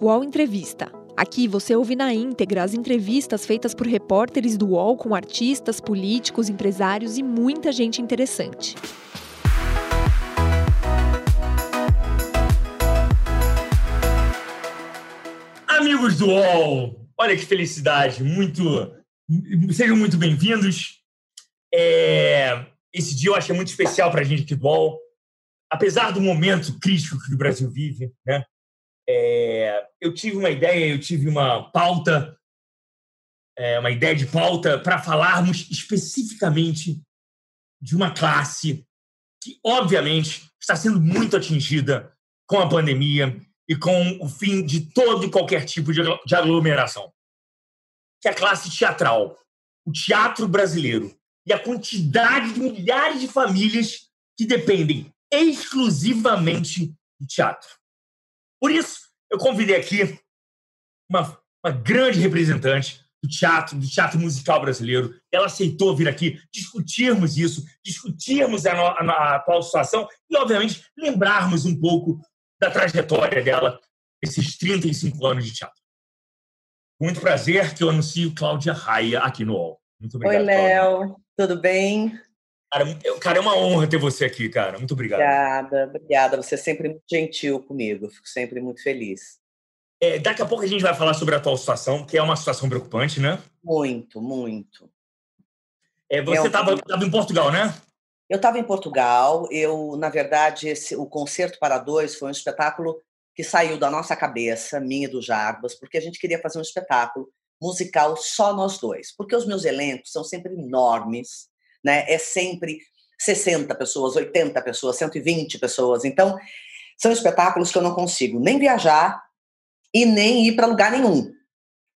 UOL Entrevista. Aqui você ouve na íntegra as entrevistas feitas por repórteres do UOL com artistas, políticos, empresários e muita gente interessante. Amigos do UOL, olha que felicidade, muito. Sejam muito bem-vindos. É, esse dia eu achei muito especial para a gente do UOL. Apesar do momento crítico que o Brasil vive, né? É, eu tive uma ideia, eu tive uma pauta, é, uma ideia de pauta para falarmos especificamente de uma classe que, obviamente, está sendo muito atingida com a pandemia e com o fim de todo e qualquer tipo de aglomeração, que é a classe teatral, o teatro brasileiro e a quantidade de milhares de famílias que dependem exclusivamente do teatro. Por isso, eu convidei aqui uma, uma grande representante do teatro, do teatro musical brasileiro. Ela aceitou vir aqui discutirmos isso, discutirmos a, a, a atual situação e, obviamente, lembrarmos um pouco da trajetória dela, esses 35 anos de teatro. Muito prazer que eu anuncio Cláudia Raia aqui no UOL. Muito obrigado. Oi, Léo. Tudo bem? Cara, cara, é uma honra ter você aqui, cara. Muito obrigado. Obrigada, obrigada. Você é sempre muito gentil comigo. Fico sempre muito feliz. É, daqui a pouco a gente vai falar sobre a atual situação, que é uma situação preocupante, né? Muito, muito. É, você estava é um... em Portugal, né? Eu estava em Portugal. Eu, na verdade, esse, o Concerto para Dois foi um espetáculo que saiu da nossa cabeça, minha e do Jarbas, porque a gente queria fazer um espetáculo musical só nós dois. Porque os meus elencos são sempre enormes, né? É sempre 60 pessoas, 80 pessoas, 120 pessoas. Então, são espetáculos que eu não consigo nem viajar e nem ir para lugar nenhum.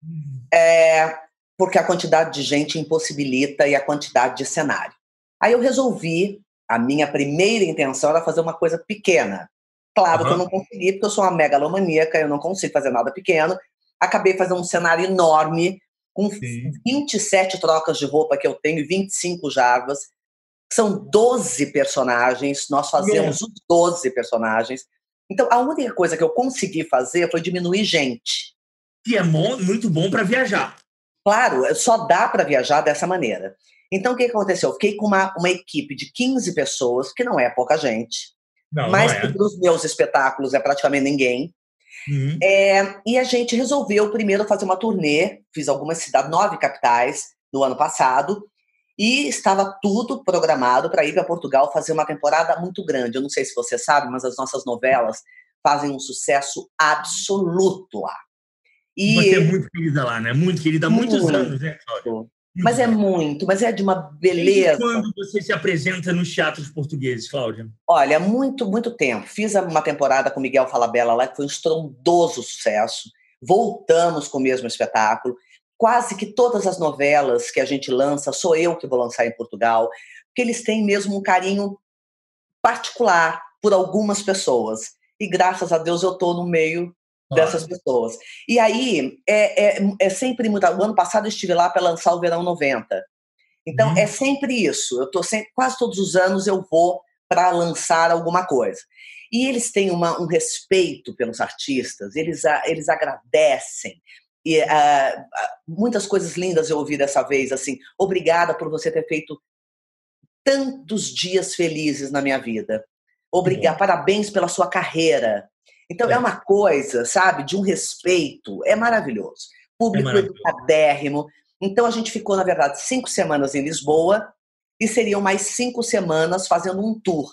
Hum. É, porque a quantidade de gente impossibilita e a quantidade de cenário. Aí eu resolvi, a minha primeira intenção era fazer uma coisa pequena. Claro uhum. que eu não consegui, porque eu sou uma megalomaníaca, eu não consigo fazer nada pequeno. Acabei fazendo um cenário enorme, com Sim. 27 trocas de roupa que eu tenho, 25 jarvas. São 12 personagens, nós fazemos os 12 personagens. Então, a única coisa que eu consegui fazer foi diminuir gente. Que é bom, muito bom para viajar. Claro, só dá para viajar dessa maneira. Então, o que aconteceu? Eu fiquei com uma, uma equipe de 15 pessoas, que não é pouca gente, não, mas não é. para os meus espetáculos é praticamente ninguém. Uhum. É, e a gente resolveu primeiro fazer uma turnê, fiz algumas cidades, nove capitais no ano passado, e estava tudo programado para ir para Portugal fazer uma temporada muito grande. Eu não sei se você sabe, mas as nossas novelas fazem um sucesso absoluto lá. E você é muito querida lá, né? Muito querida há muitos muito. anos, né, Cláudia? Mas é muito, mas é de uma beleza. E quando você se apresenta nos teatros portugueses, Cláudia? Olha, muito, muito tempo. Fiz uma temporada com Miguel Falabella lá, que foi um estrondoso sucesso. Voltamos com o mesmo espetáculo. Quase que todas as novelas que a gente lança, sou eu que vou lançar em Portugal, porque eles têm mesmo um carinho particular por algumas pessoas. E graças a Deus eu estou no meio dessas pessoas. E aí, é, é, é sempre muito. O ano passado eu estive lá para lançar o Verão 90. Então, hum. é sempre isso. Eu tô sempre, quase todos os anos eu vou para lançar alguma coisa. E eles têm uma, um respeito pelos artistas, eles, eles agradecem. E uh, muitas coisas lindas eu ouvi dessa vez, assim, obrigada por você ter feito tantos dias felizes na minha vida. Obrigada, parabéns pela sua carreira. Então é. é. uma coisa, sabe, de um respeito, é maravilhoso. Público é educadérrimo. Então a gente ficou, na verdade, cinco semanas em Lisboa e seriam mais cinco semanas fazendo um tour,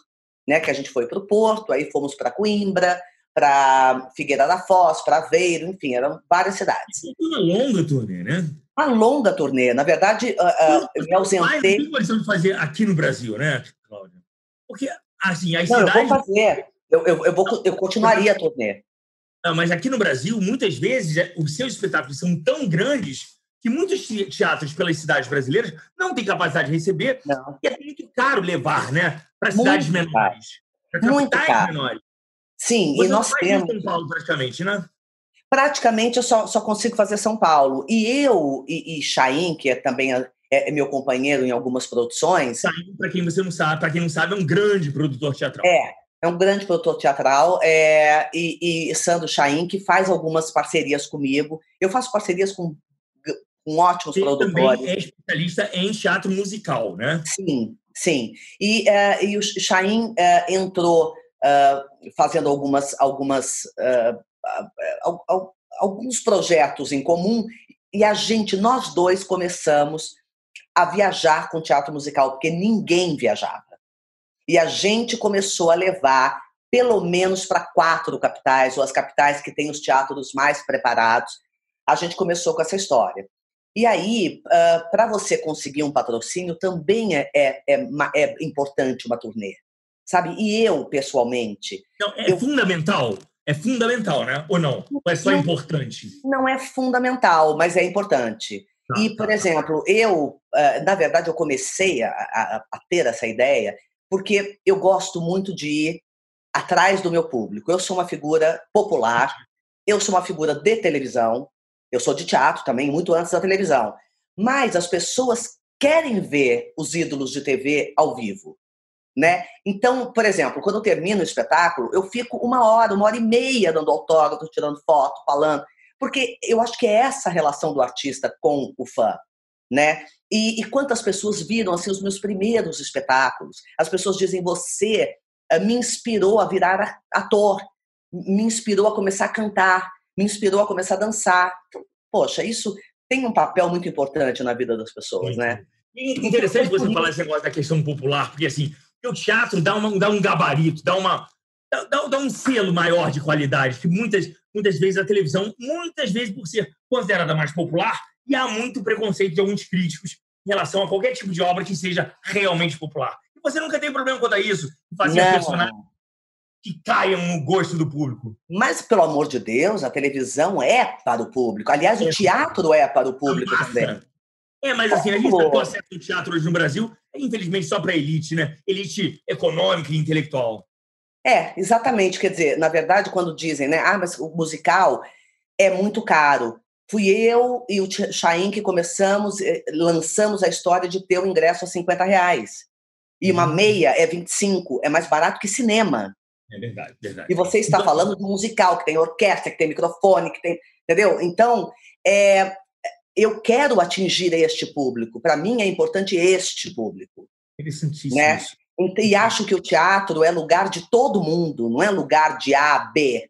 né? Que a gente foi para o Porto, aí fomos para Coimbra, para Figueira da Foz, para Aveiro, enfim, eram várias cidades. Uma longa turnê, né? Uma longa turnê. Na verdade, uh, uh, eu me ausentei. Mais do que fazer aqui no Brasil, né, Cláudia? Porque, assim, as Não, cidades. Eu vou fazer. Eu, eu, eu, vou, eu continuaria a turnê. Não, mas aqui no Brasil, muitas vezes, é, os seus espetáculos são tão grandes que muitos teatros pelas cidades brasileiras não têm capacidade de receber não. e é muito caro levar, né? Para cidades menores. Para capitais menores. Sim, Você e nós temos. São Paulo, praticamente, né? Praticamente eu só, só consigo fazer São Paulo. E eu e, e Chaim, que é também é, é, meu companheiro em algumas produções. Chaim, para quem você não sabe, para quem não sabe, é um grande produtor teatral. É, é um grande produtor teatral, é, e, e Sandro Chaim, que faz algumas parcerias comigo. Eu faço parcerias com, com ótimos produtores. também é especialista em teatro musical, né? Sim, sim. E, uh, e o Chaim uh, entrou uh, fazendo algumas, algumas, alguns projetos em comum, e a gente, nós dois, começamos a viajar com teatro musical, porque ninguém viajava. E a gente começou a levar pelo menos para quatro capitais, ou as capitais que têm os teatros mais preparados. A gente começou com essa história. E aí, para você conseguir um patrocínio, também é, é, é, é, importante uma turnê. Sabe? E eu, pessoalmente. Não, é eu... fundamental. É fundamental, né? Ou não? Ou é só não, importante? Não é fundamental, mas é importante. Tá, e, por tá, exemplo, eu, uh, na verdade, eu comecei a, a, a ter essa ideia porque eu gosto muito de ir atrás do meu público. Eu sou uma figura popular, eu sou uma figura de televisão, eu sou de teatro também, muito antes da televisão. Mas as pessoas querem ver os ídolos de TV ao vivo. Né? Então, por exemplo, quando eu termino o espetáculo, eu fico uma hora, uma hora e meia dando autógrafo, tirando foto, falando, porque eu acho que é essa relação do artista com o fã né? E, e, quantas pessoas viram assim os meus primeiros espetáculos? As pessoas dizem: você uh, me inspirou a virar ator, me inspirou a começar a cantar, me inspirou a começar a dançar. Então, poxa, isso tem um papel muito importante na vida das pessoas, né? E interessante você falar esse negócio da questão popular, porque assim, o teatro dá, uma, dá um gabarito, dá uma dá, dá, um selo maior de qualidade, que muitas, muitas vezes a televisão, muitas vezes por ser considerada mais popular, e há muito preconceito de alguns críticos em relação a qualquer tipo de obra que seja realmente popular. E você nunca tem problema quanto a isso, fazer Não. personagens que caiam no gosto do público. Mas, pelo amor de Deus, a televisão é para o público. Aliás, o teatro é para o público Nossa. também. É, mas assim, a gente tem acesso ao teatro hoje no Brasil, é, infelizmente, só para elite, né? Elite econômica e intelectual. É, exatamente. Quer dizer, na verdade, quando dizem, né? Ah, mas o musical é muito caro. Fui eu e o Chain que começamos, eh, lançamos a história de ter o ingresso a 50 reais. E uma uhum. meia é 25, é mais barato que cinema. É verdade, verdade. E você está então, falando de musical, que tem orquestra, que tem microfone, que tem. Entendeu? Então, é, eu quero atingir este público. Para mim é importante este público. Interessantíssimo. Né? E acho que o teatro é lugar de todo mundo, não é lugar de A, B.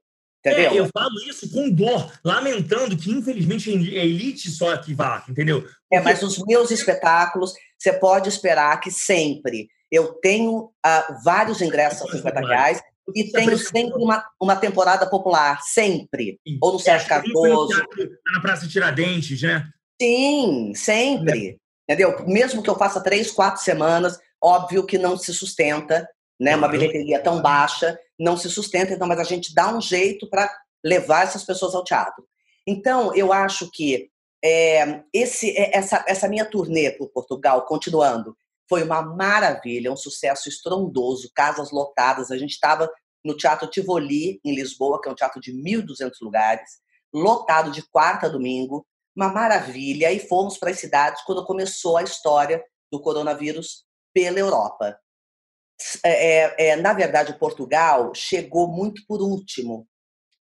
Entendeu? É, eu falo isso com dor, lamentando que, infelizmente, a elite só que vá, entendeu? Porque... É, mas os meus espetáculos, você pode esperar que sempre eu tenho uh, vários ingressos a 50 reais e tenho sempre uma, uma temporada popular, sempre. Sim. Ou no Sérgio é, Cardoso. Na Praça Tiradentes, né? Sim, sempre. É. Entendeu? Mesmo que eu faça três, quatro semanas, óbvio que não se sustenta, né? Uma bilheteria tão baixa não se sustenta, então, mas a gente dá um jeito para levar essas pessoas ao teatro. Então, eu acho que é, esse, é, essa, essa minha turnê por Portugal, continuando, foi uma maravilha, um sucesso estrondoso, casas lotadas. A gente estava no Teatro Tivoli, em Lisboa, que é um teatro de 1.200 lugares, lotado de quarta a domingo, uma maravilha. E fomos para as cidades quando começou a história do coronavírus pela Europa. É, é, é, na verdade, Portugal chegou muito por último,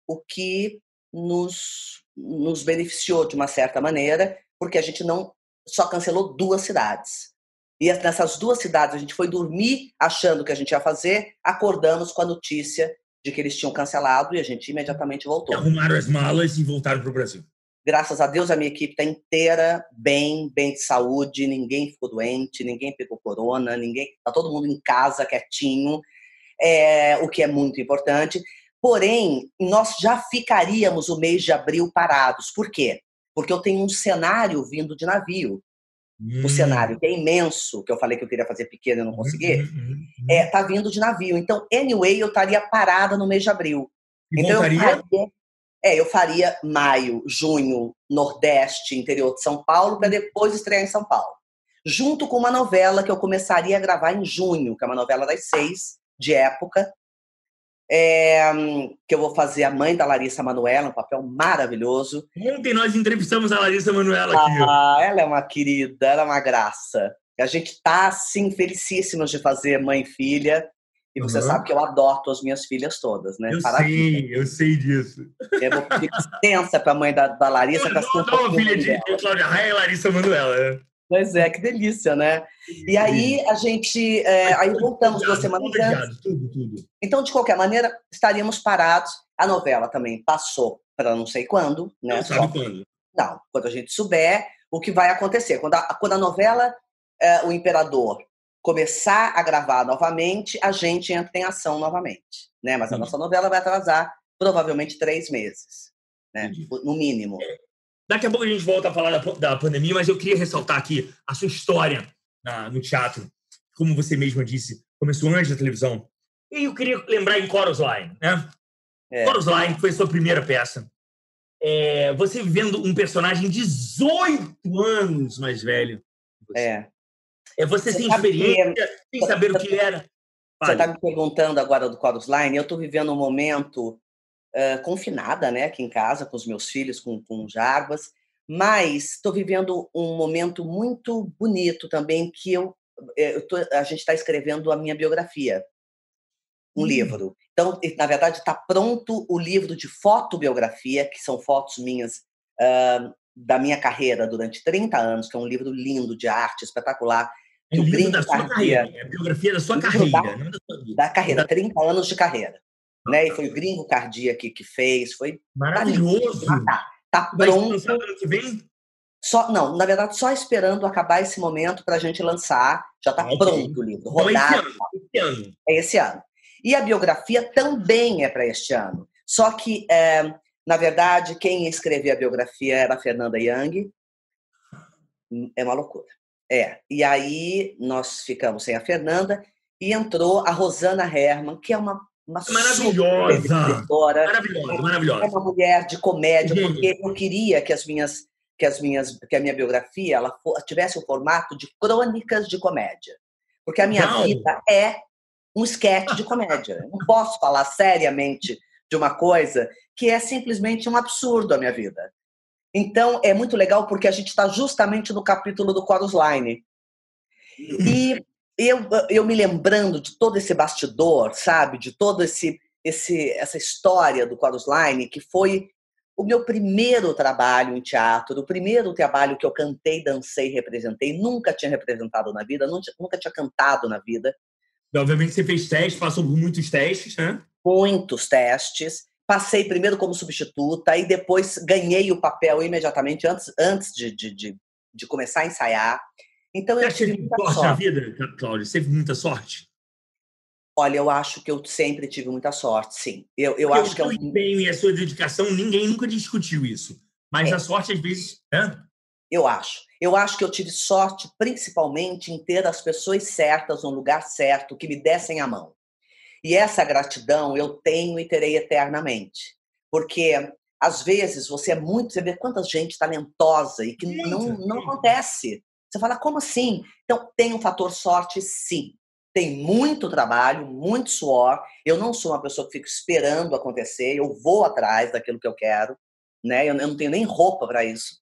o que nos, nos beneficiou de uma certa maneira, porque a gente não só cancelou duas cidades. E nessas duas cidades a gente foi dormir achando que a gente ia fazer, acordamos com a notícia de que eles tinham cancelado e a gente imediatamente voltou. Arrumaram as malas e voltaram para o Brasil. Graças a Deus, a minha equipe está inteira, bem, bem de saúde, ninguém ficou doente, ninguém pegou corona, ninguém. Está todo mundo em casa, quietinho, é, o que é muito importante. Porém, nós já ficaríamos o mês de abril parados. Por quê? Porque eu tenho um cenário vindo de navio. Hum. O cenário que é imenso, que eu falei que eu queria fazer pequeno e não consegui, hum, hum, hum, é, tá vindo de navio. Então, anyway, eu estaria parada no mês de abril. E então, voltaria? eu faria, é, eu faria maio, junho, Nordeste, interior de São Paulo, para depois estrear em São Paulo. Junto com uma novela que eu começaria a gravar em junho, que é uma novela das seis, de época, é, que eu vou fazer a mãe da Larissa Manuela, um papel maravilhoso. Ontem nós entrevistamos a Larissa Manuela aqui. Ah, ela é uma querida, ela é uma graça. A gente tá, assim, felicíssimos de fazer mãe e filha. E você uhum. sabe que eu adoto as minhas filhas todas, né? Eu sei, eu sei disso. Eu vou pedir licença para a mãe da, da Larissa. Eu não, não, não filha de Cláudia Raia e Larissa Manuela. Né? Pois é, que delícia, né? E aí a gente, é, aí voltamos duas semanas antes. Tudo, tudo. Então, de qualquer maneira, estaríamos parados. A novela também passou para não sei quando, né? Não sabe quando? Não, quando a gente souber o que vai acontecer. Quando a, quando a novela é, O Imperador começar a gravar novamente, a gente entra em ação novamente, né? Mas a nossa novela vai atrasar provavelmente três meses, né? No mínimo. É. Daqui a pouco a gente volta a falar da, da pandemia, mas eu queria ressaltar aqui a sua história na, no teatro. Como você mesma disse, começou antes da televisão. E eu queria lembrar em Chorus Line, né? É. Chorus Line foi sua primeira peça. É, você vivendo um personagem 18 anos mais velho. É. É você, você sem experiência, que... sem saber o que era. Você está me perguntando agora do Chorus Line. Eu estou vivendo um momento uh, confinada, né, aqui em casa, com os meus filhos, com, com Jarbas, mas estou vivendo um momento muito bonito também, que eu, eh, eu tô, a gente está escrevendo a minha biografia, um hum. livro. Então, na verdade, está pronto o livro de fotobiografia, que são fotos minhas uh, da minha carreira durante 30 anos, que é um livro lindo de arte, espetacular. É livro da sua carreira, é a biografia da sua carreira, da, não da sua vida. Da carreira, 30 anos de carreira né? E foi o Gringo Cardia que, que fez, foi maravilhoso. Tá, tá pronto. ano que vem? Só, não, na verdade, só esperando acabar esse momento para a gente lançar. Já está pronto o livro, rodado. Então, é esse, ano, esse ano. É esse ano. E a biografia também é para este ano. Só que, é, na verdade, quem ia escrever a biografia era a Fernanda Young. É uma loucura. É. E aí nós ficamos sem a Fernanda e entrou a Rosana Herman, que é uma uma maravilhosa, maravilhosa, maravilhosa. É uma mulher de comédia, porque eu queria que as minhas que as minhas que a minha biografia ela tivesse o formato de crônicas de comédia. Porque a minha Não. vida é um esquete de comédia. Eu não posso falar seriamente de uma coisa que é simplesmente um absurdo a minha vida. Então, é muito legal porque a gente está justamente no capítulo do Chorus Line. E eu, eu me lembrando de todo esse bastidor, sabe? De todo esse, esse essa história do Chorus Line, que foi o meu primeiro trabalho em teatro, o primeiro trabalho que eu cantei, dancei, representei. Nunca tinha representado na vida, nunca, nunca tinha cantado na vida. Obviamente você fez testes, passou por muitos testes, né? Muitos testes. Passei primeiro como substituta e depois ganhei o papel imediatamente antes, antes de, de, de, de começar a ensaiar. Então Você eu tive muita sorte, sorte na vida, Cláudia? Você teve muita sorte? Olha, eu acho que eu sempre tive muita sorte, sim. Eu, eu acho que é o empenho e a sua dedicação, ninguém nunca discutiu isso. Mas é. a sorte, às vezes. Né? Eu acho. Eu acho que eu tive sorte, principalmente, em ter as pessoas certas no lugar certo, que me dessem a mão. E essa gratidão eu tenho e terei eternamente. Porque, às vezes, você é muito. Você vê quanta gente talentosa e que não, não acontece. Você fala, como assim? Então, tem um fator sorte, sim. Tem muito trabalho, muito suor. Eu não sou uma pessoa que fica esperando acontecer, eu vou atrás daquilo que eu quero, né? Eu não tenho nem roupa para isso.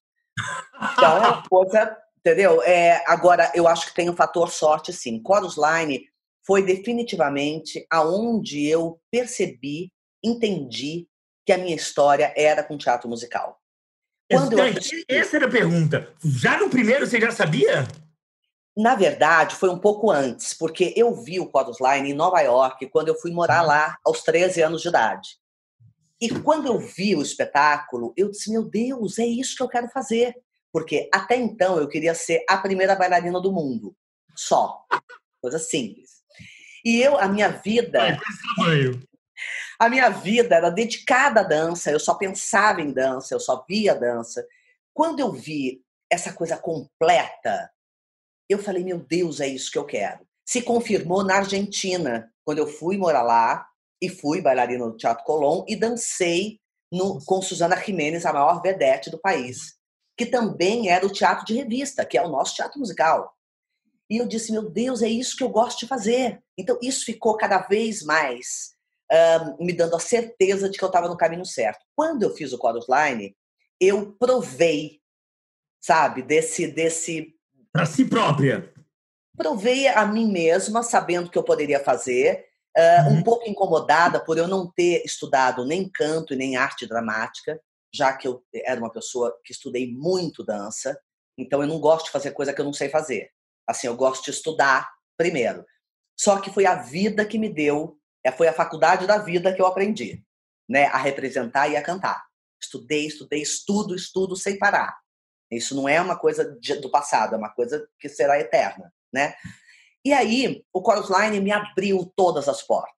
Então, é uma coisa, entendeu? É, agora, eu acho que tem um fator sorte, sim. Chorus Line foi definitivamente aonde eu percebi, entendi que a minha história era com teatro musical. Quando eu... Essa era a pergunta. Já no primeiro você já sabia? Na verdade, foi um pouco antes, porque eu vi o Chorus Line em Nova York quando eu fui morar uhum. lá aos 13 anos de idade. E quando eu vi o espetáculo, eu disse: Meu Deus, é isso que eu quero fazer. Porque até então eu queria ser a primeira bailarina do mundo. Só. Coisa simples. E eu, a minha vida. Ai, a minha vida era dedicada à dança, eu só pensava em dança, eu só via dança. Quando eu vi essa coisa completa, eu falei, meu Deus, é isso que eu quero. Se confirmou na Argentina, quando eu fui morar lá e fui bailarina do Teatro Colón e dancei no, com Susana Jiménez, a maior vedete do país, que também era o teatro de revista, que é o nosso teatro musical. E eu disse, meu Deus, é isso que eu gosto de fazer. Então, isso ficou cada vez mais me dando a certeza de que eu estava no caminho certo. Quando eu fiz o Chorus Line, eu provei, sabe, desse. desse Para si própria. Provei a mim mesma, sabendo que eu poderia fazer. Uh, uhum. Um pouco incomodada por eu não ter estudado nem canto e nem arte dramática, já que eu era uma pessoa que estudei muito dança, então eu não gosto de fazer coisa que eu não sei fazer. Assim, eu gosto de estudar primeiro. Só que foi a vida que me deu, é, foi a faculdade da vida que eu aprendi, né, a representar e a cantar. Estudei, estudei, estudo, estudo sem parar. Isso não é uma coisa do passado, é uma coisa que será eterna, né? E aí, o Chorus Line me abriu todas as portas.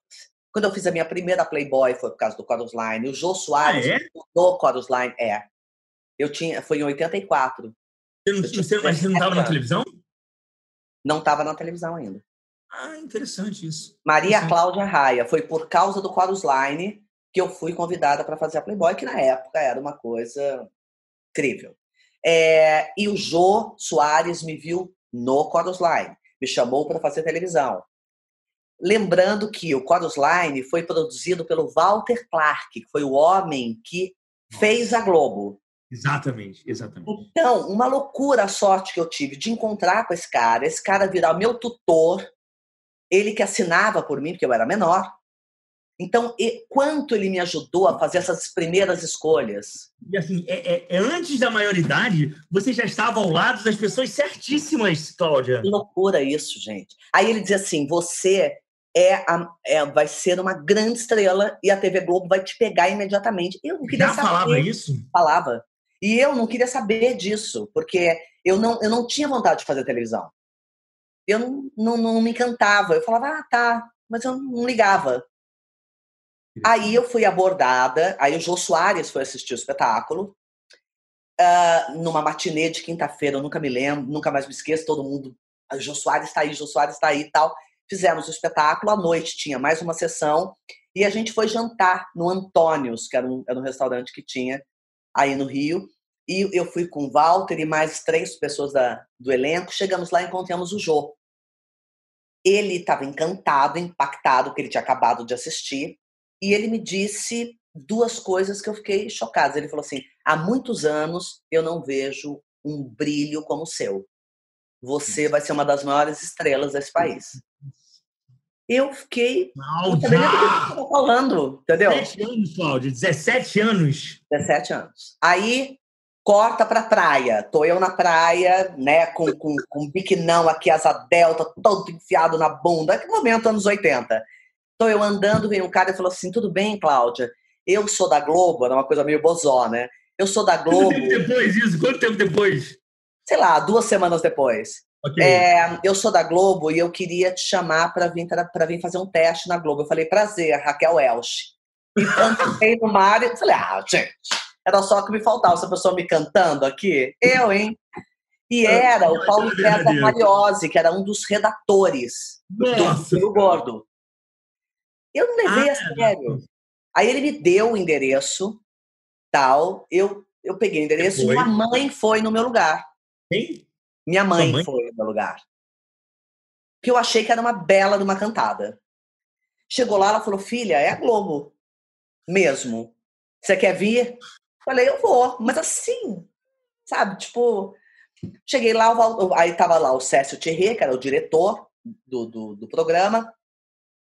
Quando eu fiz a minha primeira Playboy foi por causa do Chorus Line. O Jô Soares ah, é? do Chorus Line é. Eu tinha, foi em 84. Você não, você, mas você não estava na televisão? Não estava na televisão ainda. Ah, interessante isso. Maria interessante. Cláudia Raia. Foi por causa do Chorus Line que eu fui convidada para fazer a Playboy, que na época era uma coisa incrível. É, e o Jô Soares me viu no Chorus Line, me chamou para fazer televisão. Lembrando que o Chorus Line foi produzido pelo Walter Clark, que foi o homem que fez a Globo. Exatamente, exatamente. Então, uma loucura a sorte que eu tive de encontrar com esse cara, esse cara virar meu tutor, ele que assinava por mim, porque eu era menor. Então, e, quanto ele me ajudou a fazer essas primeiras escolhas. E assim, é, é, é, antes da maioridade, você já estava ao lado das pessoas certíssimas, Cláudia. Que loucura isso, gente. Aí ele dizia assim: você é, a, é, vai ser uma grande estrela e a TV Globo vai te pegar imediatamente. Eu não queria Já saber. falava isso? Falava. E eu não queria saber disso, porque eu não, eu não tinha vontade de fazer televisão. Eu não, não, não me encantava. Eu falava, ah, tá, mas eu não ligava. Aí eu fui abordada, aí o Jô Soares foi assistir o espetáculo, uh, numa matinê de quinta-feira, eu nunca me lembro, nunca mais me esqueço, todo mundo, o Jô Soares está aí, Jô Soares está aí e tal. Fizemos o espetáculo, à noite tinha mais uma sessão, e a gente foi jantar no Antônios, que era um, era um restaurante que tinha aí no Rio. E eu fui com o Walter e mais três pessoas da, do elenco. Chegamos lá e encontramos o Jô. Ele estava encantado, impactado, que ele tinha acabado de assistir. E ele me disse duas coisas que eu fiquei chocada. Ele falou assim: há muitos anos eu não vejo um brilho como o seu. Você vai ser uma das maiores estrelas desse país. Eu fiquei. Não estava falando, entendeu? 17 anos, Cláudio, 17 anos. 17 anos. Aí corta pra praia. Tô eu na praia, né, com, com, com biquinão aqui, asa delta, todo enfiado na bunda. Que momento, anos 80. Tô eu andando, vem um cara e falou assim: tudo bem, Cláudia? Eu sou da Globo, era uma coisa meio bozó, né? Eu sou da Globo. Quanto tempo depois isso? Quanto tempo depois? Sei lá, duas semanas depois. Okay. É, eu sou da Globo e eu queria te chamar para vir, pra vir fazer um teste na Globo. Eu falei, prazer, Raquel Elche. E cantei no mar e falei, ah, gente, era só que me faltava essa pessoa me cantando aqui. Eu, hein? E era o Paulo César Mariose, que era um dos redatores Nossa. do Gordo. Eu não levei ah, a sério. Aí ele me deu o endereço, tal. Eu, eu peguei o endereço e minha mãe foi no meu lugar. Quem? Minha mãe, mãe, foi no meu lugar. Que eu achei que era uma bela de uma cantada. Chegou lá, ela falou: Filha, é a Globo. Mesmo. Você quer vir? Falei: Eu vou. Mas assim, sabe? Tipo, cheguei lá, aí tava lá o Cécio Thierry, que era o diretor do, do, do programa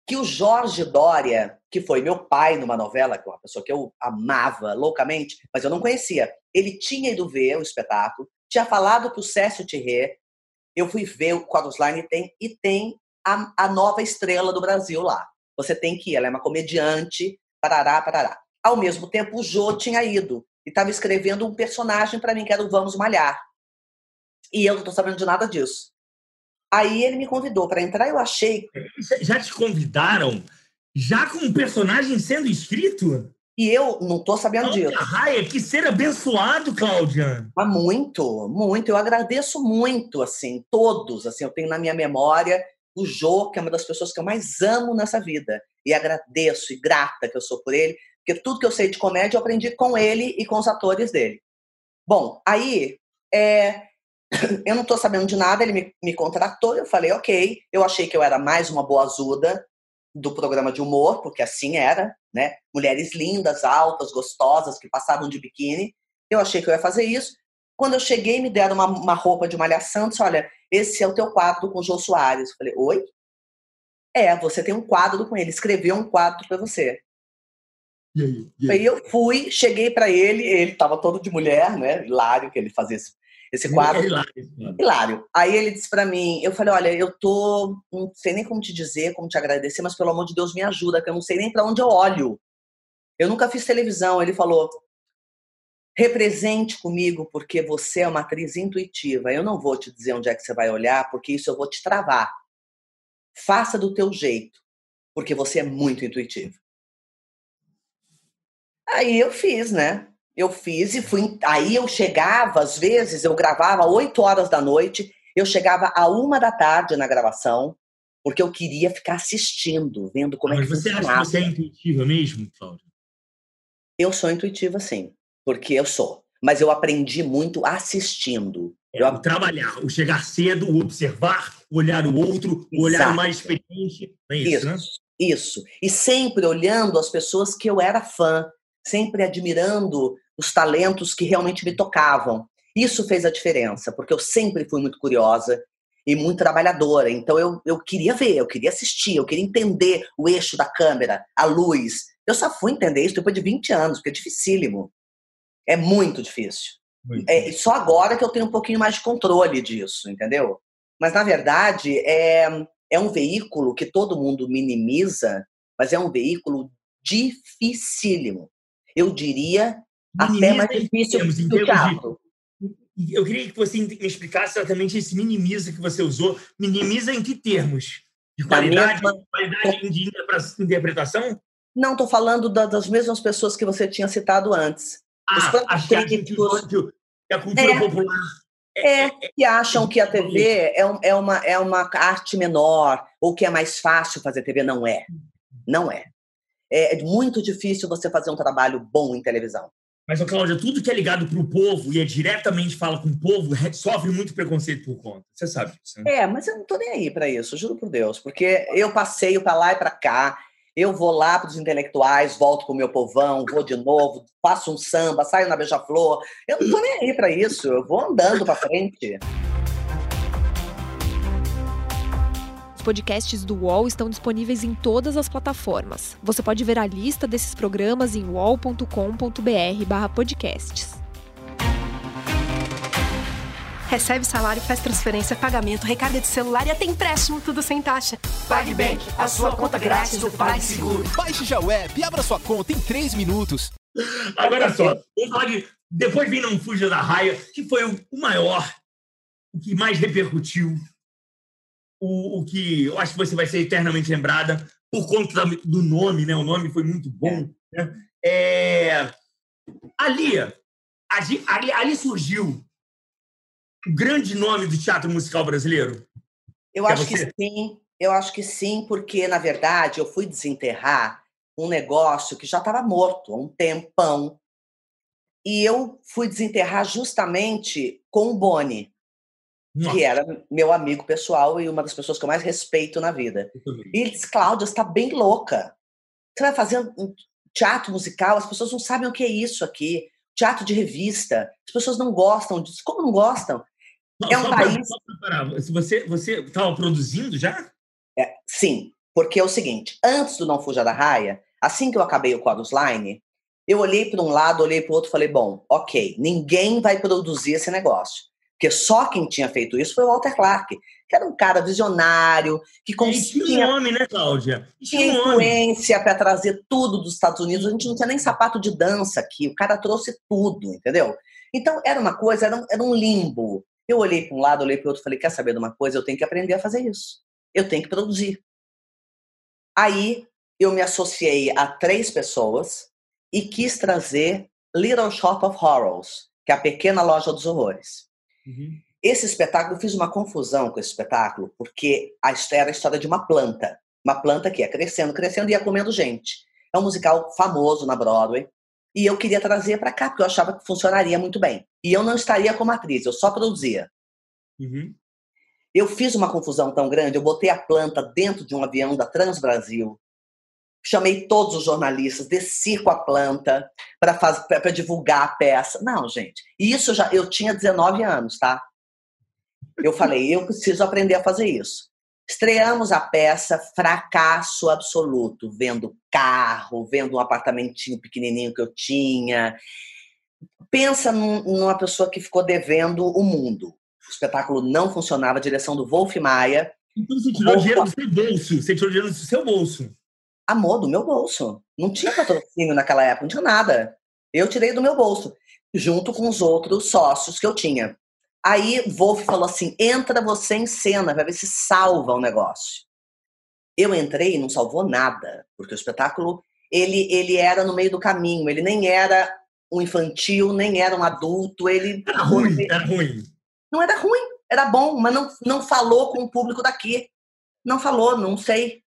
que o Jorge Dória, que foi meu pai numa novela, que é uma pessoa que eu amava loucamente, mas eu não conhecia, ele tinha ido ver o espetáculo, tinha falado para o Cécio Thierry, eu fui ver o Quadros Line tem, e tem a, a, nova estrela do Brasil lá. Você tem que ir, ela é uma comediante, parará, parará. Ao mesmo tempo, o Jô tinha ido e estava escrevendo um personagem para mim, que era o Vamos Malhar. E eu não estou sabendo de nada disso. Aí ele me convidou para entrar, eu achei. Já te convidaram? Já com um personagem sendo escrito? E eu não tô sabendo Cláudia disso. Raia, que ser abençoado, Cláudia. Mas muito, muito. Eu agradeço muito, assim, todos. Assim, eu tenho na minha memória o Jô, que é uma das pessoas que eu mais amo nessa vida. E agradeço e grata que eu sou por ele, porque tudo que eu sei de comédia eu aprendi com ele e com os atores dele. Bom, aí é, eu não estou sabendo de nada, ele me, me contratou, eu falei, ok. Eu achei que eu era mais uma boazuda do programa de humor, porque assim era, né? Mulheres lindas, altas, gostosas, que passavam de biquíni. Eu achei que eu ia fazer isso. Quando eu cheguei, me deram uma, uma roupa de malhação, disse, olha, esse é o teu quadro com o Jô Soares. Eu falei, oi? É, você tem um quadro com ele, escreveu um quadro para você. E aí? E aí? Eu fui, cheguei para ele, ele estava todo de mulher, né? Hilário que ele fazia esse, esse quadro. É hilário. Hilário. Aí ele disse para mim, eu falei, olha, eu tô, não sei nem como te dizer, como te agradecer, mas pelo amor de Deus me ajuda, que eu não sei nem para onde eu olho. Eu nunca fiz televisão. Ele falou, represente comigo porque você é uma atriz intuitiva. Eu não vou te dizer onde é que você vai olhar, porque isso eu vou te travar. Faça do teu jeito, porque você é muito intuitivo. Aí eu fiz, né? Eu fiz e fui. Aí eu chegava, às vezes, eu gravava 8 horas da noite, eu chegava a uma da tarde na gravação, porque eu queria ficar assistindo, vendo como Mas é que você acha funcionava. que você é intuitiva mesmo, Cláudia? Eu sou intuitiva, sim, porque eu sou. Mas eu aprendi muito assistindo. É, Eu o trabalhar, o chegar cedo, o observar, o olhar o outro, o olhar o mais experiente. É isso, né? Isso. E sempre olhando as pessoas que eu era fã, sempre admirando os talentos que realmente me tocavam. Isso fez a diferença, porque eu sempre fui muito curiosa e muito trabalhadora. Então eu, eu queria ver, eu queria assistir, eu queria entender o eixo da câmera, a luz. Eu só fui entender isso depois de 20 anos, porque é dificílimo. É muito difícil. Muito. É só agora que eu tenho um pouquinho mais de controle disso, entendeu? Mas, na verdade, é, é um veículo que todo mundo minimiza, mas é um veículo dificílimo. Eu diria até Minimiza mais em difícil termos- que o de-. Eu queria que você me explicasse exatamente esse minimiza que você usou. Minimiza em que termos? De Da qualidade, mesma- qualidade de interpre- interpretação? Não, estou falando da- das mesmas pessoas que você tinha citado antes. Os Ah, achar que, que, críticos- que a cultura É. popular É, que acham que a TV é, um- é uma, é uma arte menor, ou que é mais fácil fazer TV. Não é. Não é. É muito difícil você fazer um trabalho bom em televisão. Mas, ô, Cláudia, tudo que é ligado para o povo e é diretamente fala com o povo re- sofre muito preconceito por conta. Você sabe disso, né? É, mas eu não tô nem aí para isso, juro por Deus, porque eu passeio para lá e para cá, eu vou lá para os intelectuais, volto com o meu povão, vou de novo, faço um samba, saio na beija-flor. Eu não tô nem aí para isso, eu vou andando para frente. Podcasts do UOL estão disponíveis em todas as plataformas. Você pode ver a lista desses programas em uol.com.br/podcasts. Recebe salário, faz transferência, pagamento, recarga de celular e até empréstimo, tudo sem taxa. PagBank, a sua conta grátis do PagSeguro. Baixe já o app e abra sua conta em 3 minutos. Agora só, vamos falar de. Depois vem Não Fuja da Raia, que foi o, o maior, o que mais repercutiu, o, o que eu acho que você vai ser eternamente lembrada por conta do nome, né? O nome foi muito bom. né? É, ali, ali, ali, surgiu o grande nome do teatro musical brasileiro. Eu É acho que sim, eu acho que sim, porque na verdade eu fui desenterrar um negócio que já estava morto há um tempão. E eu fui desenterrar justamente com o Boni, Nossa, que era meu amigo pessoal e uma das pessoas que eu mais respeito na vida. E ele disse, Cláudia, você está bem louca. Você vai fazer um teatro musical, as pessoas não sabem o que é isso aqui. Teatro de revista, as pessoas não gostam disso. Como não gostam? Não, é um país- pra Você você estava produzindo já? É, sim, porque é o seguinte, antes do Não Fuja da Raia, assim que eu acabei o Chorus Line, eu olhei para um lado, olhei para o outro e falei, bom, ok, ninguém vai produzir esse negócio. Porque só quem tinha feito isso foi o Walter Clark, que era um cara visionário, que E tinha um conseguia nome, né, Cláudia? E tinha um influência para trazer tudo dos Estados Unidos. A gente não tinha nem sapato de dança aqui. O cara trouxe tudo, entendeu? Então era uma coisa, era um, era um limbo. Eu olhei para um lado, olhei para o outro, falei: quer saber de uma coisa? Eu tenho que aprender a fazer isso. Eu tenho que produzir. Aí eu me associei a três pessoas e quis trazer Little Shop of Horrors, que é a pequena loja dos horrores. Uhum. Esse espetáculo, eu fiz uma confusão com esse espetáculo, porque a história era a história de uma planta. Uma planta que ia crescendo, crescendo e ia comendo gente. É um musical famoso na Broadway. E eu queria trazer para cá, porque eu achava que funcionaria muito bem. E eu não estaria como atriz, eu só produzia. Uhum. Eu fiz uma confusão tão grande, eu botei a planta dentro de um avião da Transbrasil, chamei todos os jornalistas, desci com a planta para divulgar a peça. Não, gente, e isso já eu tinha 19 anos, tá? Eu falei, eu preciso aprender a fazer isso. Estreamos a peça, fracasso absoluto, vendo carro, vendo um apartamentinho pequenininho que eu tinha. Pensa num, numa pessoa que ficou devendo o mundo. O espetáculo não funcionava, a direção do Wolf Maia. Então você tirou Wolf... dinheiro do seu bolso, você tirou dinheiro do seu bolso. Amor, do meu bolso. Não tinha patrocínio naquela época, não tinha nada. Eu tirei do meu bolso, junto com os outros sócios que eu tinha. Aí Wolf falou assim: entra você em cena, vai ver se salva o negócio. Eu entrei e não salvou nada, porque o espetáculo ele, ele era no meio do caminho, ele nem era um infantil, nem era um adulto, ele era ruim, era ruim. Não era ruim, era bom, mas não, não falou com o público daqui. Não falou, não sei.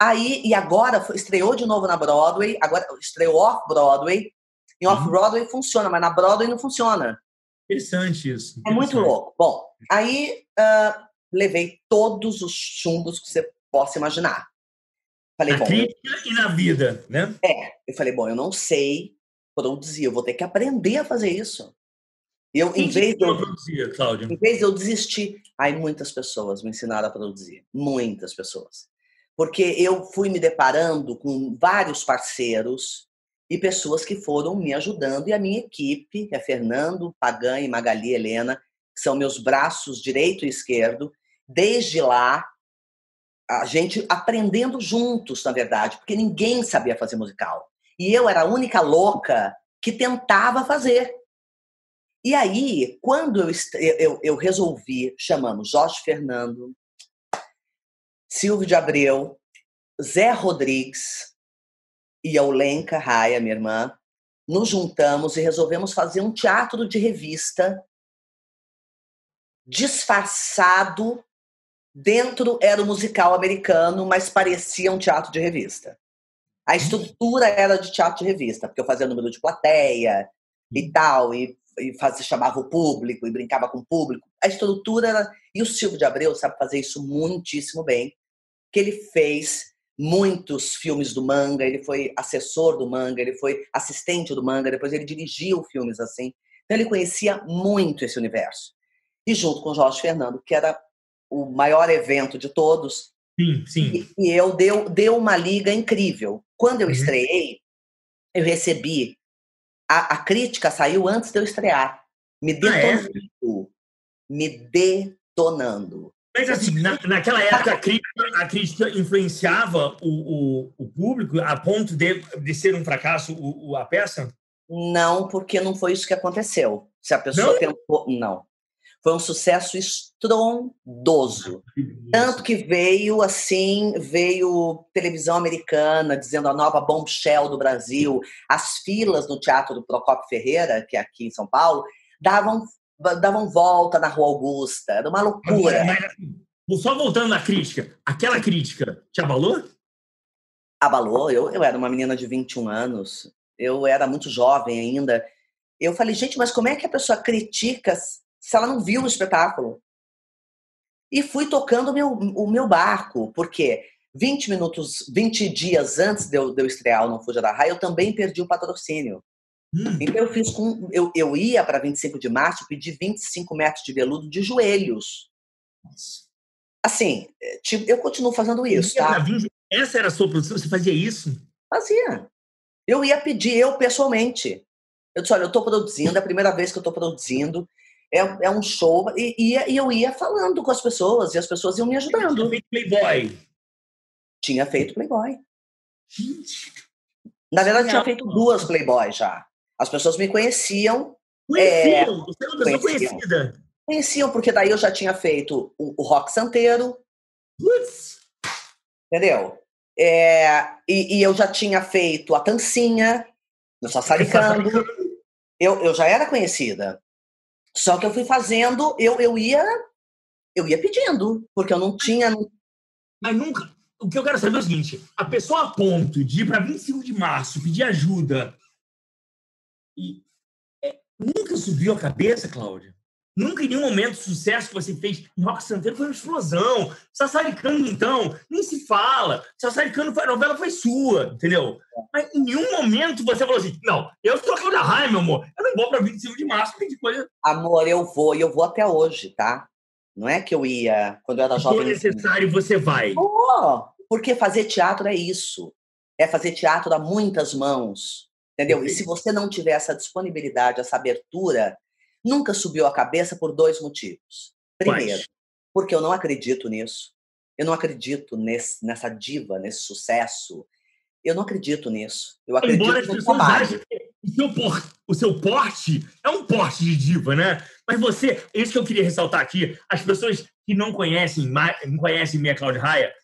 Aí, e agora estreou de novo na Broadway, agora estreou off-Broadway. Em uhum. off-Broadway funciona, mas na Broadway não funciona. Interessante isso. É muito louco. Bom, aí uh, levei todos os chumbos que você possa imaginar. Falei, na bom, crítica e na vida, né? É. Eu falei, bom, eu não sei produzir, eu vou ter que aprender a fazer isso. Eu, em vez de eu, produzir, Cláudia? Em vez de eu desistir, aí muitas pessoas me ensinaram a produzir. Muitas pessoas. Porque eu fui me deparando com vários parceiros e pessoas que foram me ajudando, e a minha equipe, é Fernando, Pagan e Magali Helena, que são meus braços direito e esquerdo, desde lá, a gente aprendendo juntos, na verdade, porque ninguém sabia fazer musical. E eu era a única louca que tentava fazer. E aí, quando eu, eu, eu resolvi, chamamos Jorge Fernando, Silvio de Abreu, Zé Rodrigues, e a Olenka Raia, minha irmã, nos juntamos e resolvemos fazer um teatro de revista disfarçado. Dentro era o um musical americano, mas parecia um teatro de revista. A estrutura era de teatro de revista, porque eu fazia número de plateia e hum. tal, e, e fazia, chamava o público e brincava com o público. A estrutura era. E o Silvio de Abreu sabe fazer isso muitíssimo bem, que ele fez muitos filmes do manga, ele foi assessor do manga, ele foi assistente do manga, depois ele dirigiu filmes assim. Então ele conhecia muito esse universo. E junto com Jorge Fernando, que era o maior evento de todos, sim, sim. E, e eu deu, deu uma liga incrível. Quando eu uhum. estreiei, eu recebi a, a, crítica saiu antes de eu estrear, me detonando, ah, é? me detonando. Mas assim, na, naquela época a crítica, a crítica influenciava o, o, o, público a ponto de, de ser um fracasso o, o, a peça? Não, porque não foi isso que aconteceu. Se a pessoa não? tentou. Não. Foi um sucesso estrondoso. Tanto que veio assim, veio televisão americana dizendo a nova bombshell do Brasil. As filas no Teatro do Procopio Ferreira, que é aqui em São Paulo, davam davam volta na Rua Augusta, era uma loucura. Mas, mas, só voltando na crítica, aquela crítica te abalou? Abalou, eu, eu era uma menina de 21 anos, eu era muito jovem ainda. Eu falei, gente, mas como é que a pessoa critica se ela não viu o espetáculo? E fui tocando o meu, o meu barco, porque 20 minutos, 20 dias antes de eu, de eu estrear o Não Fuja da Raia, eu também perdi o patrocínio. Hum. Então eu fiz com. Eu, eu ia para 25 de março pedir 25 metros de veludo de joelhos. Nossa. Assim, eh, tipo, eu continuo fazendo isso, tá? Essa era a sua produção? Você fazia isso? Fazia. Eu ia pedir, eu pessoalmente. Eu disse, olha, eu estou produzindo, é a primeira vez que eu estou produzindo, é, é um show, e, e, e, eu ia falando com as pessoas, e as pessoas iam me ajudando. Tinha feito Playboy. Tinha feito Playboy. Gente. Na verdade, tinha feito duas Playboy já. As pessoas me conheciam. Conheciam? É, Você é uma pessoa conheciam. conhecida. Conheciam, porque daí eu já tinha feito o, o rock santeiro. Putz. Entendeu? É, e, e, eu já tinha feito a Tancinha, no Sassaricando. Eu, eu já era conhecida. Só que eu fui fazendo, eu, eu ia eu ia pedindo, porque eu não tinha. Mas nunca. O que eu quero saber é o seguinte: a pessoa a ponto de ir para 25 de março pedir ajuda e é, nunca subiu a cabeça, Cláudia? Nunca em nenhum momento o sucesso que você fez em Rock Santeiro foi uma explosão. Sassaricano, então, nem se fala. Sassaricano, a novela foi sua, entendeu? Mas em nenhum momento você falou assim, não, eu sou a Cláudia Raia, meu amor. Eu não vou para 25 de março pedir coisa. Amor, eu vou, e eu vou até hoje, tá? Não é que eu ia quando eu era jovem. Se for necessário, você vai. Oh, porque fazer teatro é isso. É fazer teatro a muitas mãos. Entendeu? E se você não tiver essa disponibilidade, essa abertura, nunca subiu a cabeça por dois motivos. Primeiro, porque eu não acredito nisso. Eu não acredito nesse, nessa diva, nesse sucesso. Eu não acredito nisso. Eu acredito Embora achem que o seu, por, o seu porte é um porte de diva, né? Mas você, isso que eu queria ressaltar aqui, as pessoas que não conhecem, não conhecem minha Cláudia Raia,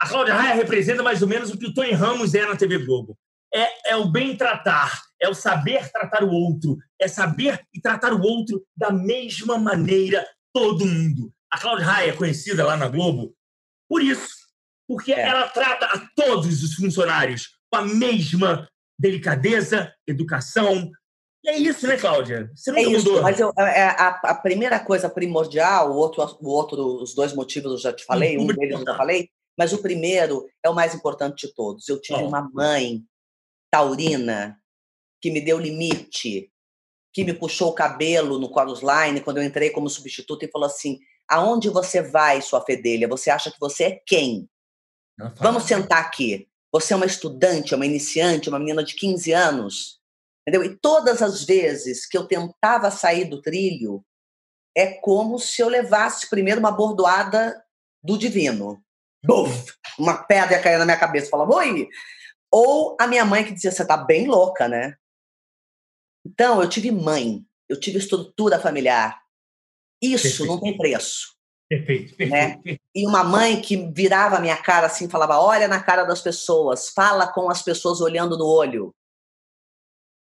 a Cláudia Raia representa mais ou menos o que o Tony Ramos é na TV Globo. É, é o bem tratar, é o saber tratar o outro, é saber e tratar o outro da mesma maneira todo mundo. A Cláudia Raia é conhecida lá na Globo por isso, porque é. ela trata a todos os funcionários com a mesma delicadeza, educação. E é isso, né, Cláudia? Você nunca é isso, mudou. Mas eu, é, a, a, primeira coisa primordial, o outro, o outro, os dois motivos eu já te falei, um deles eu já falei, mas o primeiro é o mais importante de todos. Eu tive oh. uma mãe taurina que me deu limite, que me puxou o cabelo no Chorus Line quando eu entrei como substituto e falou assim: aonde você vai, sua fedelha? Você acha que você é quem? Vamos sentar aqui. Você é uma estudante, uma iniciante, uma menina de 15 anos. Entendeu? E todas as vezes que eu tentava sair do trilho, é como se eu levasse primeiro uma bordoada do divino. Buf! Uma pedra ia cair na minha cabeça. Falava, oi! Ou a minha mãe que dizia, você tá bem louca, né? Então, eu tive mãe, eu tive estrutura familiar. Isso perfeito. não tem preço. Perfeito, né? perfeito. Né? E uma mãe que virava a minha cara assim, falava: olha na cara das pessoas, fala com as pessoas olhando no olho.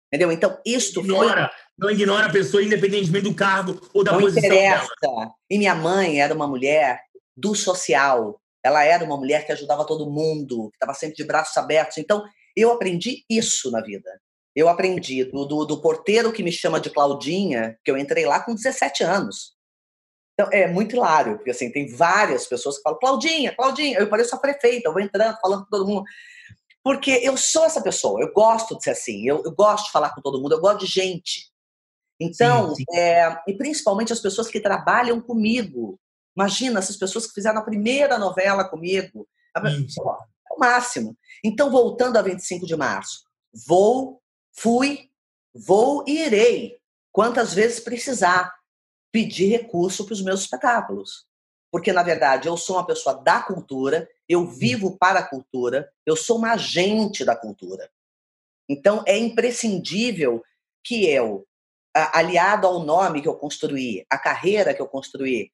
Entendeu? Então, isto ignora, foi... Não ignora a pessoa, independentemente do cargo ou da não posição interessa. Dela. E minha mãe era uma mulher do social. Ela era uma mulher que ajudava todo mundo, que estava sempre de braços abertos. Então, eu aprendi isso na vida. Eu aprendi do, do, do, porteiro que me chama de Claudinha, que eu entrei lá com 17 anos. Então, é muito hilário, porque assim, tem várias pessoas que falam, Claudinha, Claudinha, eu pareço a prefeita, eu vou entrando, falando com todo mundo. Porque eu sou essa pessoa, eu gosto de ser assim, eu, eu gosto de falar com todo mundo, eu gosto de gente. Então, sim, sim. É, e principalmente as pessoas que trabalham comigo. Imagina essas pessoas que fizeram a primeira novela comigo. é o máximo. Então, voltando a 25 de março, vou Fui, vou e irei, quantas vezes precisar, pedir recurso para os meus espetáculos. Porque, na verdade, eu sou uma pessoa da cultura, eu hum. vivo para a cultura, eu sou uma agente da cultura. Então, é imprescindível que eu, aliado ao nome que eu construí, a carreira que eu construí,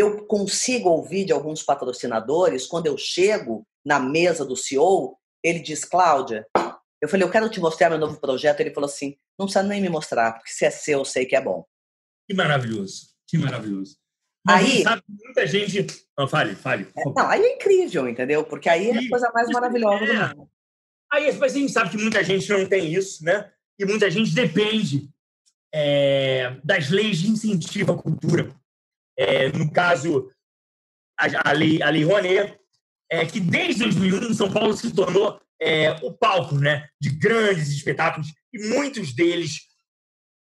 eu consigo ouvir de alguns patrocinadores, quando eu chego na mesa do CEO, ele diz, Cláudia, eu falei, eu quero te mostrar meu novo projeto. Ele falou assim, não precisa nem me mostrar, porque se é seu, eu sei que é bom. Que maravilhoso, que maravilhoso. Mas aí, sabe, muita gente... Não, fale, fale. Não, aí é incrível, entendeu? Porque aí é a coisa mais maravilhosa do é. mundo. Aí, mas a gente sabe que muita gente não tem isso, né? E muita gente depende é, das leis de incentivo à cultura. É, no caso, a, a, lei, a Lei Rouanet, é, que desde 2001 São Paulo se tornou é, o palco né, de grandes espetáculos e muitos deles,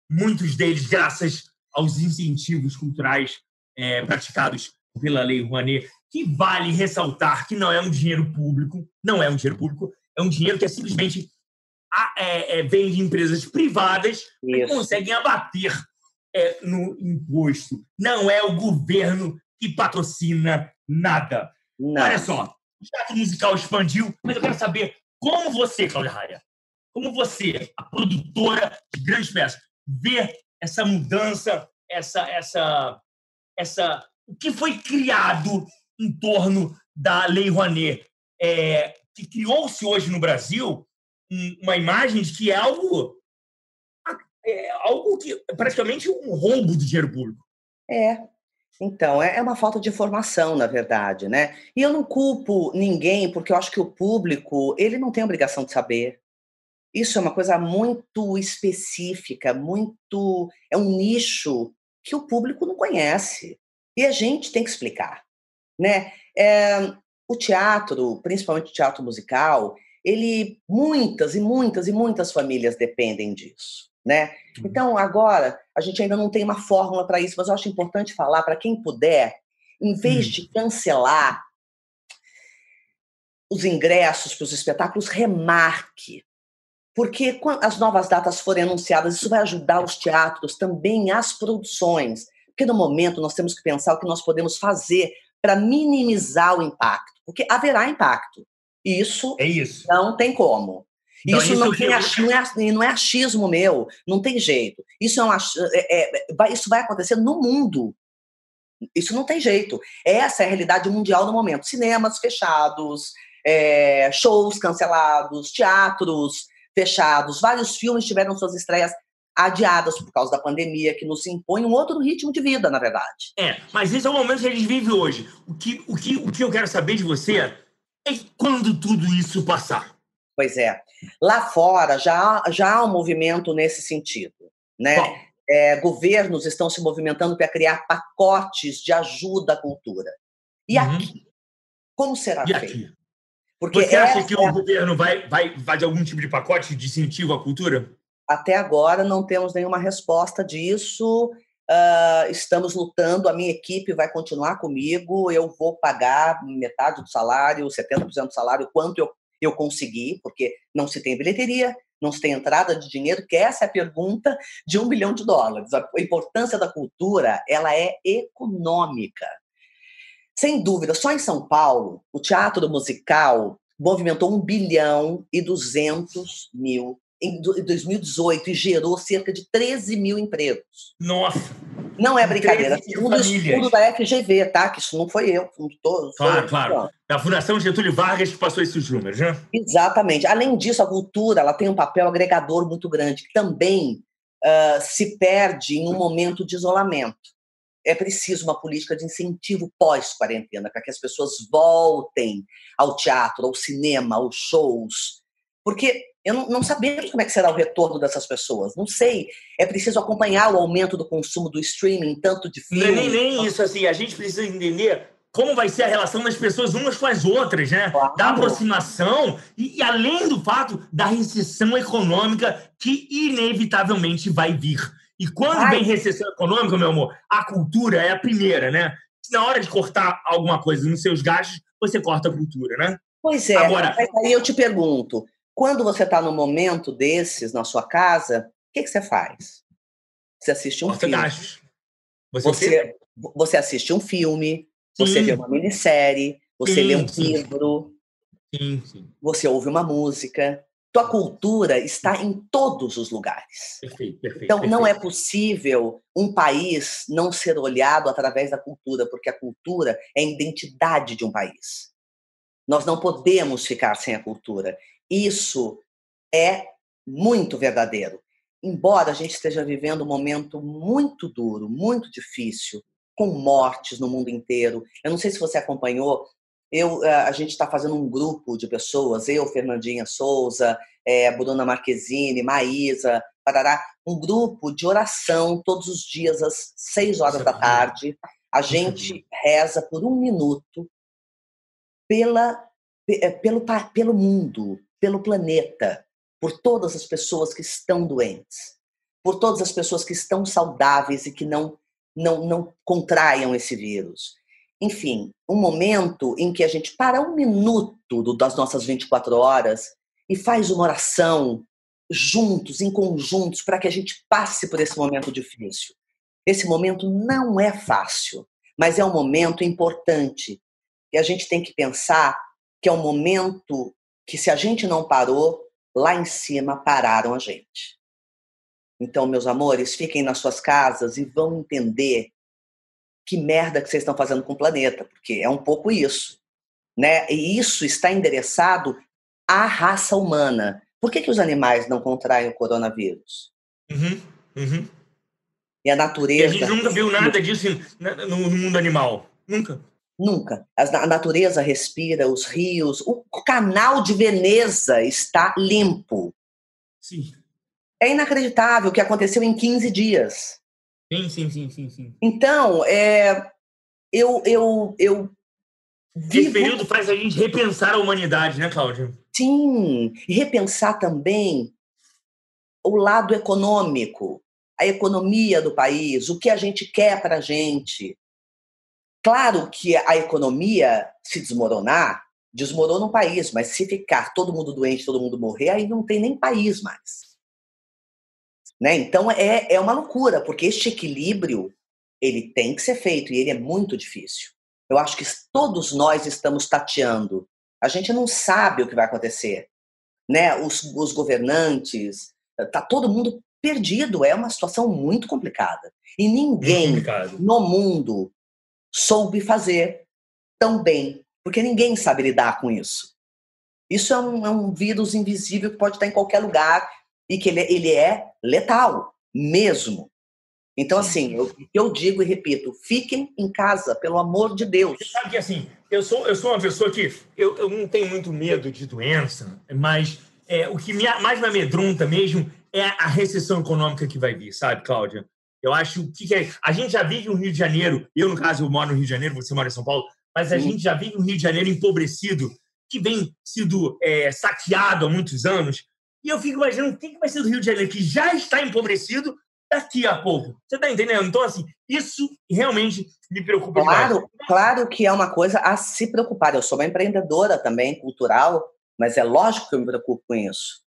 muitos deles graças aos incentivos culturais é, praticados pela Lei Rouanet, que vale ressaltar que não é um dinheiro público, não é um dinheiro público, é um dinheiro que é simplesmente é, é, vem de empresas privadas que conseguem abater é, no imposto. Não é o governo que patrocina nada. Não. Olha só, o teatro musical expandiu, mas eu quero saber como você, Cláudia Raia, como você, a produtora de grandes peças, vê essa mudança, essa, essa, essa, o que foi criado em torno da Lei Rouanet, é, que criou-se hoje no Brasil uma imagem de que é algo, é algo que é praticamente um roubo do dinheiro público. É, então, é, é uma falta de informação, na verdade, né? E eu não culpo ninguém, porque eu acho que o público, ele não tem obrigação de saber. Isso é uma coisa muito específica, muito. É um nicho que o público não conhece. E a gente tem que explicar, né? É, o teatro, principalmente o teatro musical, ele muitas e muitas e muitas famílias dependem disso né? Uhum. Então, agora, a gente ainda não tem uma fórmula para isso, mas eu acho importante falar para quem puder, Em vez Hum. de cancelar os ingressos para os espetáculos, remarque. Porque quando as novas datas forem anunciadas, isso vai ajudar os teatros, também as produções. Porque no momento nós temos que pensar o que nós podemos fazer para minimizar o impacto. Porque haverá impacto. Isso É isso. não tem como. Então, isso isso não, que tem eu- não, é, não é achismo meu, não tem jeito. Isso, é um ach- é- é- vai, isso vai acontecer no mundo. Isso não tem jeito. Essa é a realidade mundial no momento. Cinemas fechados, é, shows cancelados, teatros fechados, vários filmes tiveram suas estreias adiadas por causa da pandemia, que nos impõe um outro ritmo de vida, na verdade. É, mas esse é o momento que a gente vive hoje. O que, o que, o que eu quero saber de você é quando tudo isso passar. Pois é. Lá fora já, há- já há um movimento nesse sentido. Né? Bom, é, governos estão se movimentando para criar pacotes de ajuda à cultura. E Uhum. aqui? Como será e feito? aqui? Porque Você acha essa que o governo vai, vai fazer algum tipo de pacote de incentivo à cultura? até agora não temos nenhuma resposta disso. ah, estamos lutando, a minha equipe vai continuar comigo. Eu vou pagar metade do salário, 70% do salário, quanto eu, eu conseguir, porque não se tem bilheteria, não se tem entrada de dinheiro, que essa é a pergunta de um bilhão de dólares. A importância da cultura ela é econômica. Sem dúvida, só em São Paulo, o teatro musical movimentou 1 bilhão e 200 mil em 2018 e gerou cerca de 13 mil empregos. Nossa, Não é brincadeira. 13 mil Segundo o estudo da FGV, tá? Que isso não foi eu. Tô, foi- Claro, claro. da Fundação Getúlio Vargas que passou esses números, né? Exatamente. Além disso, a cultura ela tem um papel agregador muito grande, que também ah, se perde em um momento de isolamento. É preciso uma política de incentivo pós-quarentena, para que as pessoas voltem ao teatro, ao cinema, aos shows. Porque eu não, não sabemos como é que será o retorno dessas pessoas. Não sei. É preciso acompanhar o aumento do consumo do streaming, tanto de é filmes. nem, nem isso, assim, a gente precisa entender como vai ser a relação das pessoas umas com as outras, né? Claro. Da aproximação e, e além do fato da recessão econômica que inevitavelmente vai vir. E quando vem recessão econômica, meu amor, a cultura é a primeira, né? Na hora de cortar alguma coisa nos seus gastos, você corta a cultura, né? Pois é, Agora- mas aí eu te pergunto, quando você está num momento desses na sua casa, o que, que você faz? Você assiste um Corta filme. gastos. Você, Você, você assiste um filme, você Sim. vê uma minissérie, você Sim, lê um sim. livro, você ouve uma música. Tua cultura está em todos os lugares. Perfeito, perfeito. Então, não é possível um país não ser olhado através da cultura, porque a cultura é a identidade de um país. Nós não podemos ficar sem a cultura. Isso é muito verdadeiro. Embora a gente esteja vivendo um momento muito duro, muito difícil, com mortes no mundo inteiro. Eu não sei se você acompanhou, eu, eh, a gente está fazendo um grupo de pessoas, eu, Fernandinha Souza, é, Bruna Marquezine, Maísa, parará, um grupo de oração todos os dias às seis horas da Sabia. tarde. A gente reza por um minuto pela, pe- eh, pelo, pelo mundo, pelo planeta, por todas as pessoas que estão doentes, por todas as pessoas que estão saudáveis e que não, não, não contraiam esse vírus. Enfim, um momento em que a gente para um minuto das nossas 24 horas e faz uma oração juntos, em conjuntos, para que a gente passe por esse momento difícil. Esse momento não é fácil, mas é um momento importante. E a gente tem que pensar que é um momento que, se a gente não parou, lá em cima pararam a gente. Então, meus amores, fiquem nas suas casas e vão entender que merda que vocês estão fazendo com o planeta, porque é um pouco isso. Né? E isso está endereçado à raça humana. Por que, que os animais não contraem o coronavírus? Uhum, uhum. E a E a natureza. gente nunca viu nada disso no mundo animal. Nunca. Nunca. A natureza respira, os rios, o canal de Veneza está limpo. Sim. É inacreditável o que aconteceu em 15 dias. Sim, sim, sim, sim, sim. Então, é, eu, eu, eu Esse vivo período faz a gente repensar a humanidade, né, Cláudia? Sim, repensar também o lado econômico, a economia do país, o que a gente quer para a gente. Claro que a economia se desmoronar, desmorona um país, mas se ficar todo mundo doente, todo mundo morrer, aí não tem nem país mais. Né? Então é, é uma loucura, porque este equilíbrio ele tem que ser feito e ele é muito difícil. Eu acho que todos nós estamos tateando. A gente não sabe o que vai acontecer. Né? Os, os governantes, tá todo mundo perdido. É uma situação muito complicada. E ninguém no mundo soube fazer tão bem, porque ninguém sabe lidar com isso. Isso é um, é um vírus invisível que pode estar em qualquer lugar e que ele, ele é letal, mesmo. Então, assim, eu, eu digo e repito, fiquem em casa, pelo amor de Deus. Você sabe que, assim, eu sou, eu sou uma pessoa que eu, eu não tenho muito medo de doença, mas é, o que me, mais me amedronta mesmo é a recessão econômica que vai vir, sabe, Cláudia? Eu acho que, que é, a gente já vive um Rio de Janeiro, eu, no caso, eu moro no Rio de Janeiro, você mora em São Paulo, mas a gente já vive um Rio de Janeiro empobrecido, que vem sido é, saqueado há muitos anos. E eu fico imaginando o que vai ser do Rio de Janeiro, que já está empobrecido daqui a pouco. Você está entendendo? Então, assim, isso realmente me preocupa claro, demais. Claro que é uma coisa a se preocupar. Eu sou uma empreendedora também, cultural, mas é lógico que eu me preocupo com isso.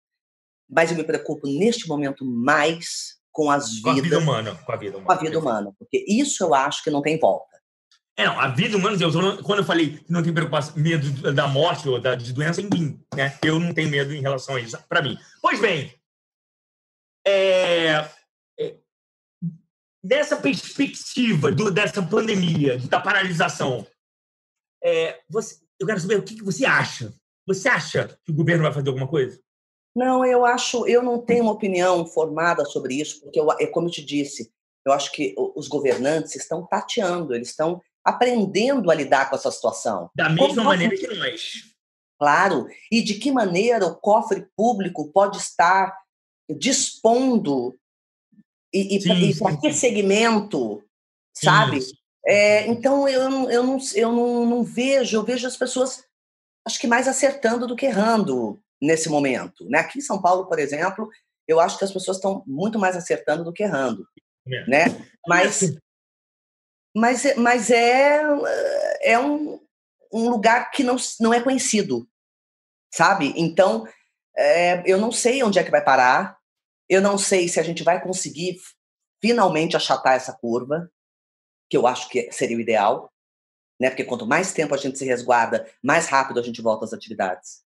Mas eu me preocupo neste momento mais com as vidas. Com a vida humana. Com a vida humana. Com a vida humana. Porque isso eu acho que não tem volta. É, não, a vida humana, eu, quando eu falei que não tem preocupação, medo da morte ou da, de doença, em mim, né? Eu não tenho medo em relação a isso, para mim. Pois bem, é, é, dessa perspectiva do, dessa pandemia, da paralisação, é, você, eu quero saber o que, que você acha. Você acha que o governo vai fazer alguma coisa? Não, eu acho, eu não tenho uma opinião formada sobre isso, porque eu, é como eu te disse, eu acho que os governantes estão tateando, eles estão aprendendo a lidar com essa situação. Da mesma como maneira que nós. Claro. E de que maneira o cofre público pode estar dispondo e, e para que segmento, sabe? É, então eu, eu, não, eu não, não vejo, eu vejo as pessoas acho que mais acertando do que errando nesse momento. Né? Aqui em São Paulo, por exemplo, eu acho que as pessoas estão muito mais acertando do que errando. É. Né? Mas, mas, é, mas é, é um, um lugar que não, não é conhecido, sabe? Então, é, eu não sei onde é que vai parar, eu não sei se a gente vai conseguir finalmente achatar essa curva, que eu acho que seria o ideal, né? Porque quanto mais tempo a gente se resguarda, mais rápido a gente volta às atividades.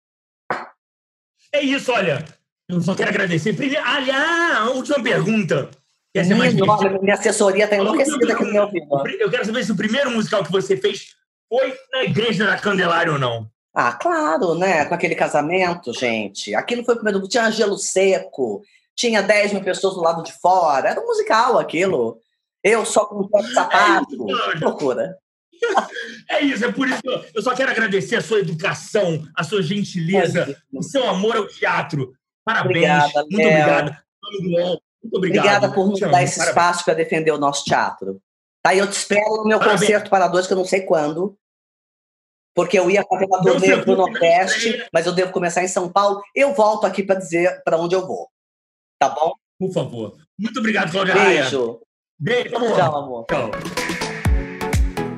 É isso, olha. Eu só quero agradecer. Aliás, a última pergunta. Essa é olha, minha assessoria está enlouquecida aqui no meu ouvido. Eu quero saber se o primeiro musical que você fez foi na Igreja da Candelária ou não. Ah, claro, né? Com aquele casamento, gente. Aquilo foi o primeiro. Tinha gelo seco, tinha 10 mil pessoas do lado de fora. Era um musical aquilo. Eu só com um pé de sapato. É loucura. É isso, é por isso que eu só quero agradecer a sua educação, a sua gentileza, o seu amor ao teatro. Parabéns. Obrigada, muito Léo. obrigado. Muito obrigado. Obrigada por nos dar esse Parabéns. espaço para defender o nosso teatro. Tá, eu te espero no meu Parabéns. concerto para dois, que eu não sei quando. Porque eu ia fazer uma turnê para o Nordeste, mas eu devo começar em São Paulo. Eu volto aqui para dizer para onde eu vou. Tá bom? Por favor. Muito obrigado, Cláudia Beijo. Beijo, amor. Tchau, amor. Tchau.